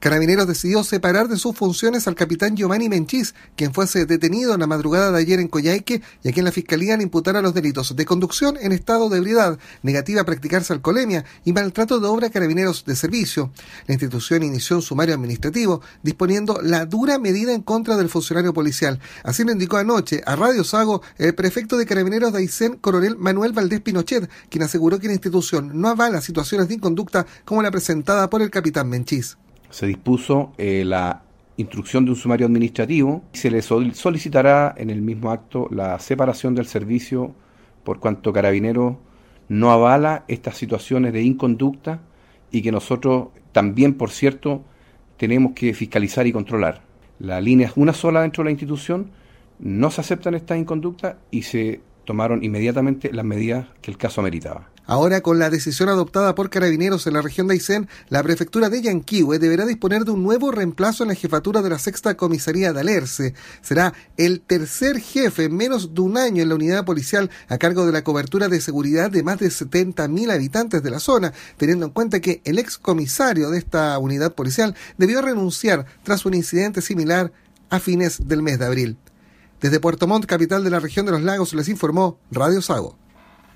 Carabineros decidió separar de sus funciones al capitán Giovanni Menchis, quien fuese detenido en la madrugada de ayer en Coyhaique y a quien la fiscalía le imputara los delitos de conducción en estado de ebriedad, negativa a practicarse alcoholemia y maltrato de obra carabineros de servicio. La institución inició un sumario administrativo disponiendo la dura medida en contra del funcionario policial. Así lo indicó anoche a Radio Sago el prefecto de carabineros de Aysén, coronel Manuel Valdés Pinochet, quien aseguró que la institución no avala situaciones de inconducta como la presentada por el capitán Menchis se dispuso eh, la instrucción de un sumario administrativo y se le solicitará en el mismo acto la separación del servicio por cuanto Carabinero no avala estas situaciones de inconducta y que nosotros también, por cierto, tenemos que fiscalizar y controlar. La línea es una sola dentro de la institución, no se aceptan estas inconductas y se tomaron inmediatamente las medidas que el caso ameritaba. Ahora, con la decisión adoptada por carabineros en la región de Aysén, la prefectura de Yanquihue deberá disponer de un nuevo reemplazo en la jefatura de la sexta comisaría de Alerce. Será el tercer jefe en menos de un año en la unidad policial a cargo de la cobertura de seguridad de más de 70.000 habitantes de la zona, teniendo en cuenta que el ex comisario de esta unidad policial debió renunciar tras un incidente similar a fines del mes de abril. Desde Puerto Montt, capital de la región de los lagos, les informó Radio Sago.